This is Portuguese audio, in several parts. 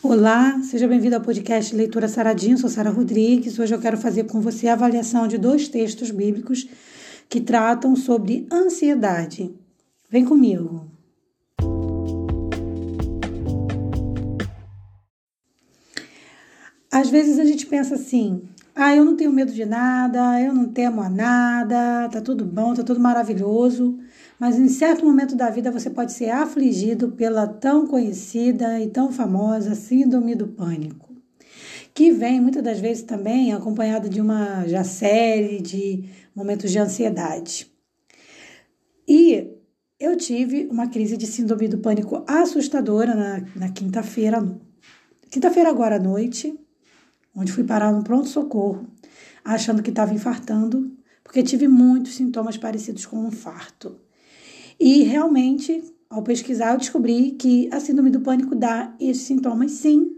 Olá, seja bem-vindo ao podcast Leitura Saradinho, sou Sara Rodrigues. Hoje eu quero fazer com você a avaliação de dois textos bíblicos que tratam sobre ansiedade. Vem comigo. Às vezes a gente pensa assim: ah, eu não tenho medo de nada, eu não temo a nada, tá tudo bom, tá tudo maravilhoso. Mas em certo momento da vida você pode ser afligido pela tão conhecida e tão famosa síndrome do pânico, que vem muitas das vezes também acompanhada de uma já série de momentos de ansiedade. E eu tive uma crise de síndrome do pânico assustadora na, na quinta-feira, quinta-feira agora à noite, onde fui parar no pronto-socorro, achando que estava infartando, porque tive muitos sintomas parecidos com um infarto. E realmente, ao pesquisar, eu descobri que a síndrome do pânico dá esses sintomas sim,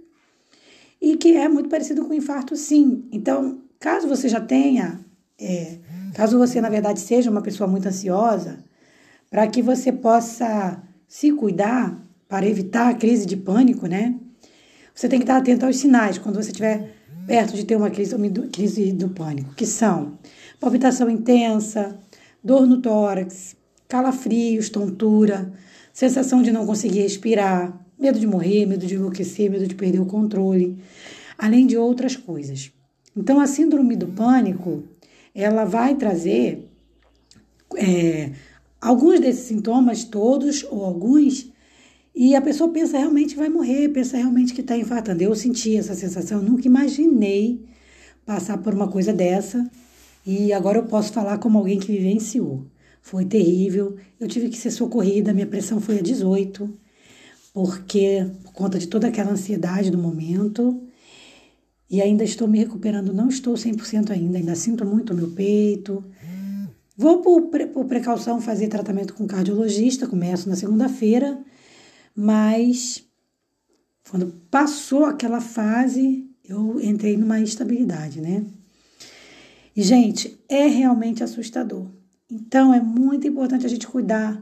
e que é muito parecido com infarto sim. Então, caso você já tenha, é, caso você na verdade seja uma pessoa muito ansiosa, para que você possa se cuidar para evitar a crise de pânico, né? Você tem que estar atento aos sinais quando você estiver perto de ter uma crise, crise do pânico, que são palpitação intensa, dor no tórax, calafrios, tontura, sensação de não conseguir respirar, medo de morrer, medo de enlouquecer, medo de perder o controle, além de outras coisas. Então, a síndrome do pânico, ela vai trazer é, alguns desses sintomas, todos ou alguns, e a pessoa pensa realmente vai morrer, pensa realmente que está infartando. Eu senti essa sensação, nunca imaginei passar por uma coisa dessa, e agora eu posso falar como alguém que vivenciou. Foi terrível. Eu tive que ser socorrida, minha pressão foi a 18, porque por conta de toda aquela ansiedade do momento. E ainda estou me recuperando, não estou 100% ainda, ainda sinto muito o meu peito. Vou por, por precaução fazer tratamento com cardiologista, começo na segunda-feira, mas quando passou aquela fase, eu entrei numa instabilidade, né? E, gente, é realmente assustador. Então é muito importante a gente cuidar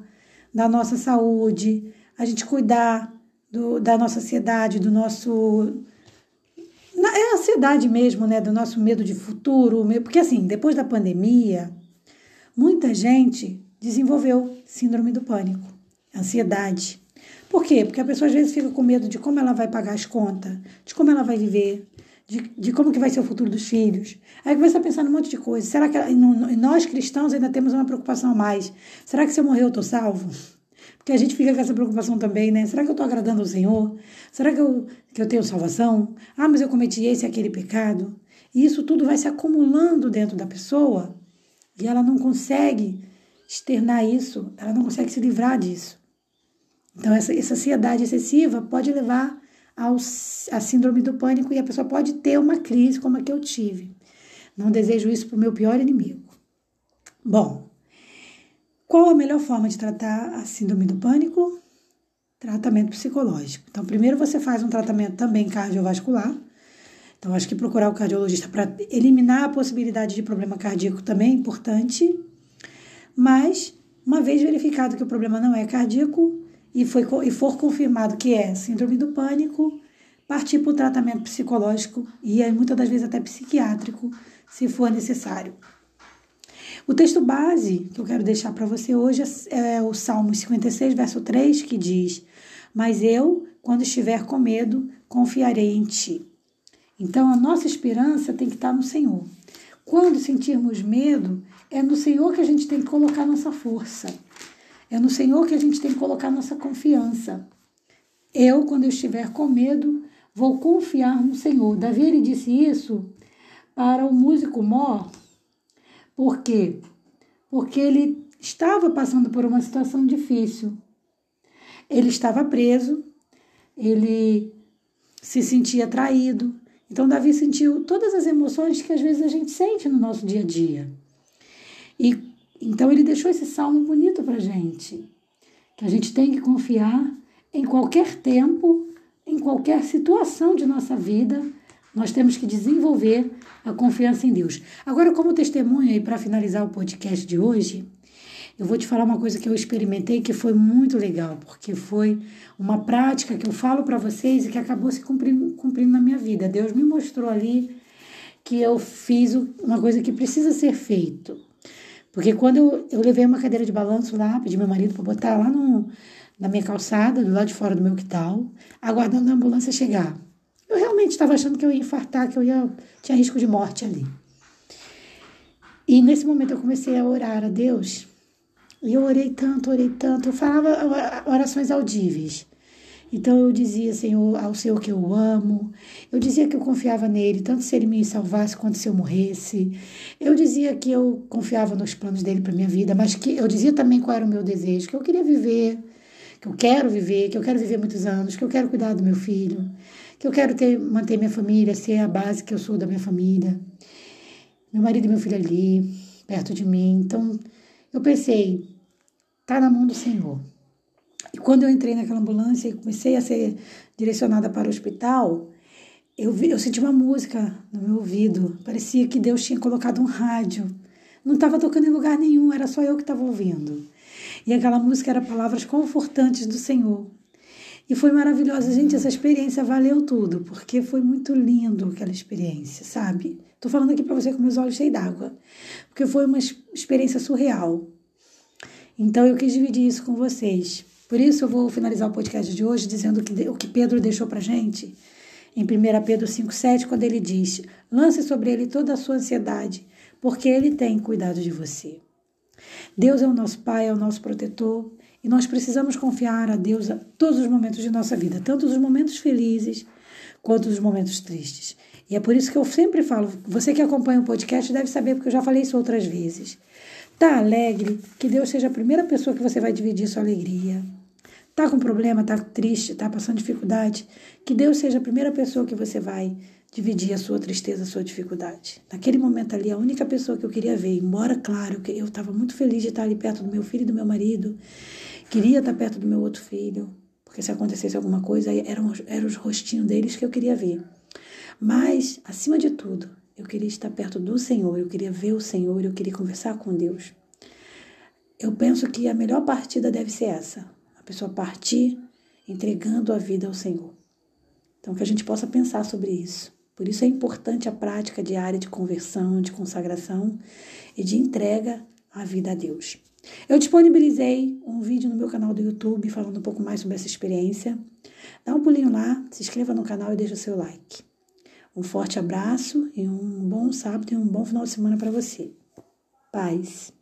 da nossa saúde, a gente cuidar do, da nossa ansiedade, do nosso. É a ansiedade mesmo, né? Do nosso medo de futuro. Porque, assim, depois da pandemia, muita gente desenvolveu síndrome do pânico, ansiedade. Por quê? Porque a pessoa às vezes fica com medo de como ela vai pagar as contas, de como ela vai viver, de, de como que vai ser o futuro dos filhos. Aí começa a pensar num monte de coisa. Será que nós cristãos ainda temos uma preocupação a mais? Será que se eu morrer eu estou salvo? Porque a gente fica com essa preocupação também, né? Será que eu estou agradando ao Senhor? Será que eu, que eu tenho salvação? Ah, mas eu cometi esse e aquele pecado. E isso tudo vai se acumulando dentro da pessoa e ela não consegue externar isso, ela não consegue se livrar disso. Então, essa, essa ansiedade excessiva pode levar ao, a síndrome do pânico e a pessoa pode ter uma crise como a que eu tive. Não desejo isso para o meu pior inimigo. Bom, qual a melhor forma de tratar a síndrome do pânico? Tratamento psicológico. Então, primeiro você faz um tratamento também cardiovascular. Então, acho que procurar o cardiologista para eliminar a possibilidade de problema cardíaco também é importante. Mas, uma vez verificado que o problema não é cardíaco, e, foi, e for confirmado que é síndrome do pânico, partir para o tratamento psicológico e muitas das vezes até psiquiátrico, se for necessário. O texto base que eu quero deixar para você hoje é, é o Salmo 56, verso 3, que diz: Mas eu, quando estiver com medo, confiarei em ti. Então a nossa esperança tem que estar no Senhor. Quando sentirmos medo, é no Senhor que a gente tem que colocar nossa força. É no Senhor que a gente tem que colocar nossa confiança. Eu, quando eu estiver com medo, vou confiar no Senhor. Davi ele disse isso para o músico Mó. Por quê? Porque ele estava passando por uma situação difícil. Ele estava preso, ele se sentia traído. Então, Davi sentiu todas as emoções que às vezes a gente sente no nosso dia a dia. E então ele deixou esse salmo bonito para gente, que a gente tem que confiar em qualquer tempo, em qualquer situação de nossa vida, nós temos que desenvolver a confiança em Deus. Agora, como testemunha e para finalizar o podcast de hoje, eu vou te falar uma coisa que eu experimentei que foi muito legal, porque foi uma prática que eu falo para vocês e que acabou se cumprindo, cumprindo na minha vida. Deus me mostrou ali que eu fiz uma coisa que precisa ser feito. Porque quando eu, eu levei uma cadeira de balanço lá, pedi meu marido para botar lá no, na minha calçada, do lado de fora do meu quintal, aguardando a ambulância chegar. Eu realmente estava achando que eu ia infartar, que eu ia tinha risco de morte ali. E nesse momento eu comecei a orar a Deus e eu orei tanto, orei tanto, eu falava orações audíveis. Então eu dizia, Senhor, ao Senhor que eu amo. Eu dizia que eu confiava nele, tanto se ele me salvasse quanto se eu morresse. Eu dizia que eu confiava nos planos dele para minha vida, mas que eu dizia também qual era o meu desejo, que eu queria viver, que eu quero viver, que eu quero viver muitos anos, que eu quero cuidar do meu filho, que eu quero ter, manter minha família, ser a base que eu sou da minha família. Meu marido e meu filho ali, perto de mim. Então, eu pensei, tá na mão do Senhor. E quando eu entrei naquela ambulância e comecei a ser direcionada para o hospital, eu, vi, eu senti uma música no meu ouvido. Parecia que Deus tinha colocado um rádio. Não estava tocando em lugar nenhum, era só eu que estava ouvindo. E aquela música era palavras confortantes do Senhor. E foi maravilhosa. Gente, essa experiência valeu tudo, porque foi muito lindo aquela experiência, sabe? Tô falando aqui para você com meus olhos cheios d'água, porque foi uma experiência surreal. Então eu quis dividir isso com vocês. Por isso eu vou finalizar o podcast de hoje dizendo que, o que Pedro deixou para gente em 1 Pedro 5,7, quando ele diz: Lance sobre ele toda a sua ansiedade, porque ele tem cuidado de você. Deus é o nosso Pai, é o nosso protetor, e nós precisamos confiar a Deus a todos os momentos de nossa vida, tanto os momentos felizes quanto os momentos tristes. E é por isso que eu sempre falo, você que acompanha o podcast deve saber, porque eu já falei isso outras vezes. Tá alegre? Que Deus seja a primeira pessoa que você vai dividir sua alegria. Tá com problema, tá triste, tá passando dificuldade? Que Deus seja a primeira pessoa que você vai dividir a sua tristeza, a sua dificuldade. Naquele momento ali, a única pessoa que eu queria ver, embora, claro, eu estava muito feliz de estar ali perto do meu filho e do meu marido, queria estar perto do meu outro filho, porque se acontecesse alguma coisa, eram, eram os rostinhos deles que eu queria ver. Mas, acima de tudo, eu queria estar perto do Senhor, eu queria ver o Senhor, eu queria conversar com Deus. Eu penso que a melhor partida deve ser essa: pessoa partir entregando a vida ao Senhor. Então, que a gente possa pensar sobre isso. Por isso é importante a prática diária de conversão, de consagração e de entrega à vida a Deus. Eu disponibilizei um vídeo no meu canal do YouTube falando um pouco mais sobre essa experiência. Dá um pulinho lá, se inscreva no canal e deixa o seu like. Um forte abraço e um bom sábado e um bom final de semana para você. Paz.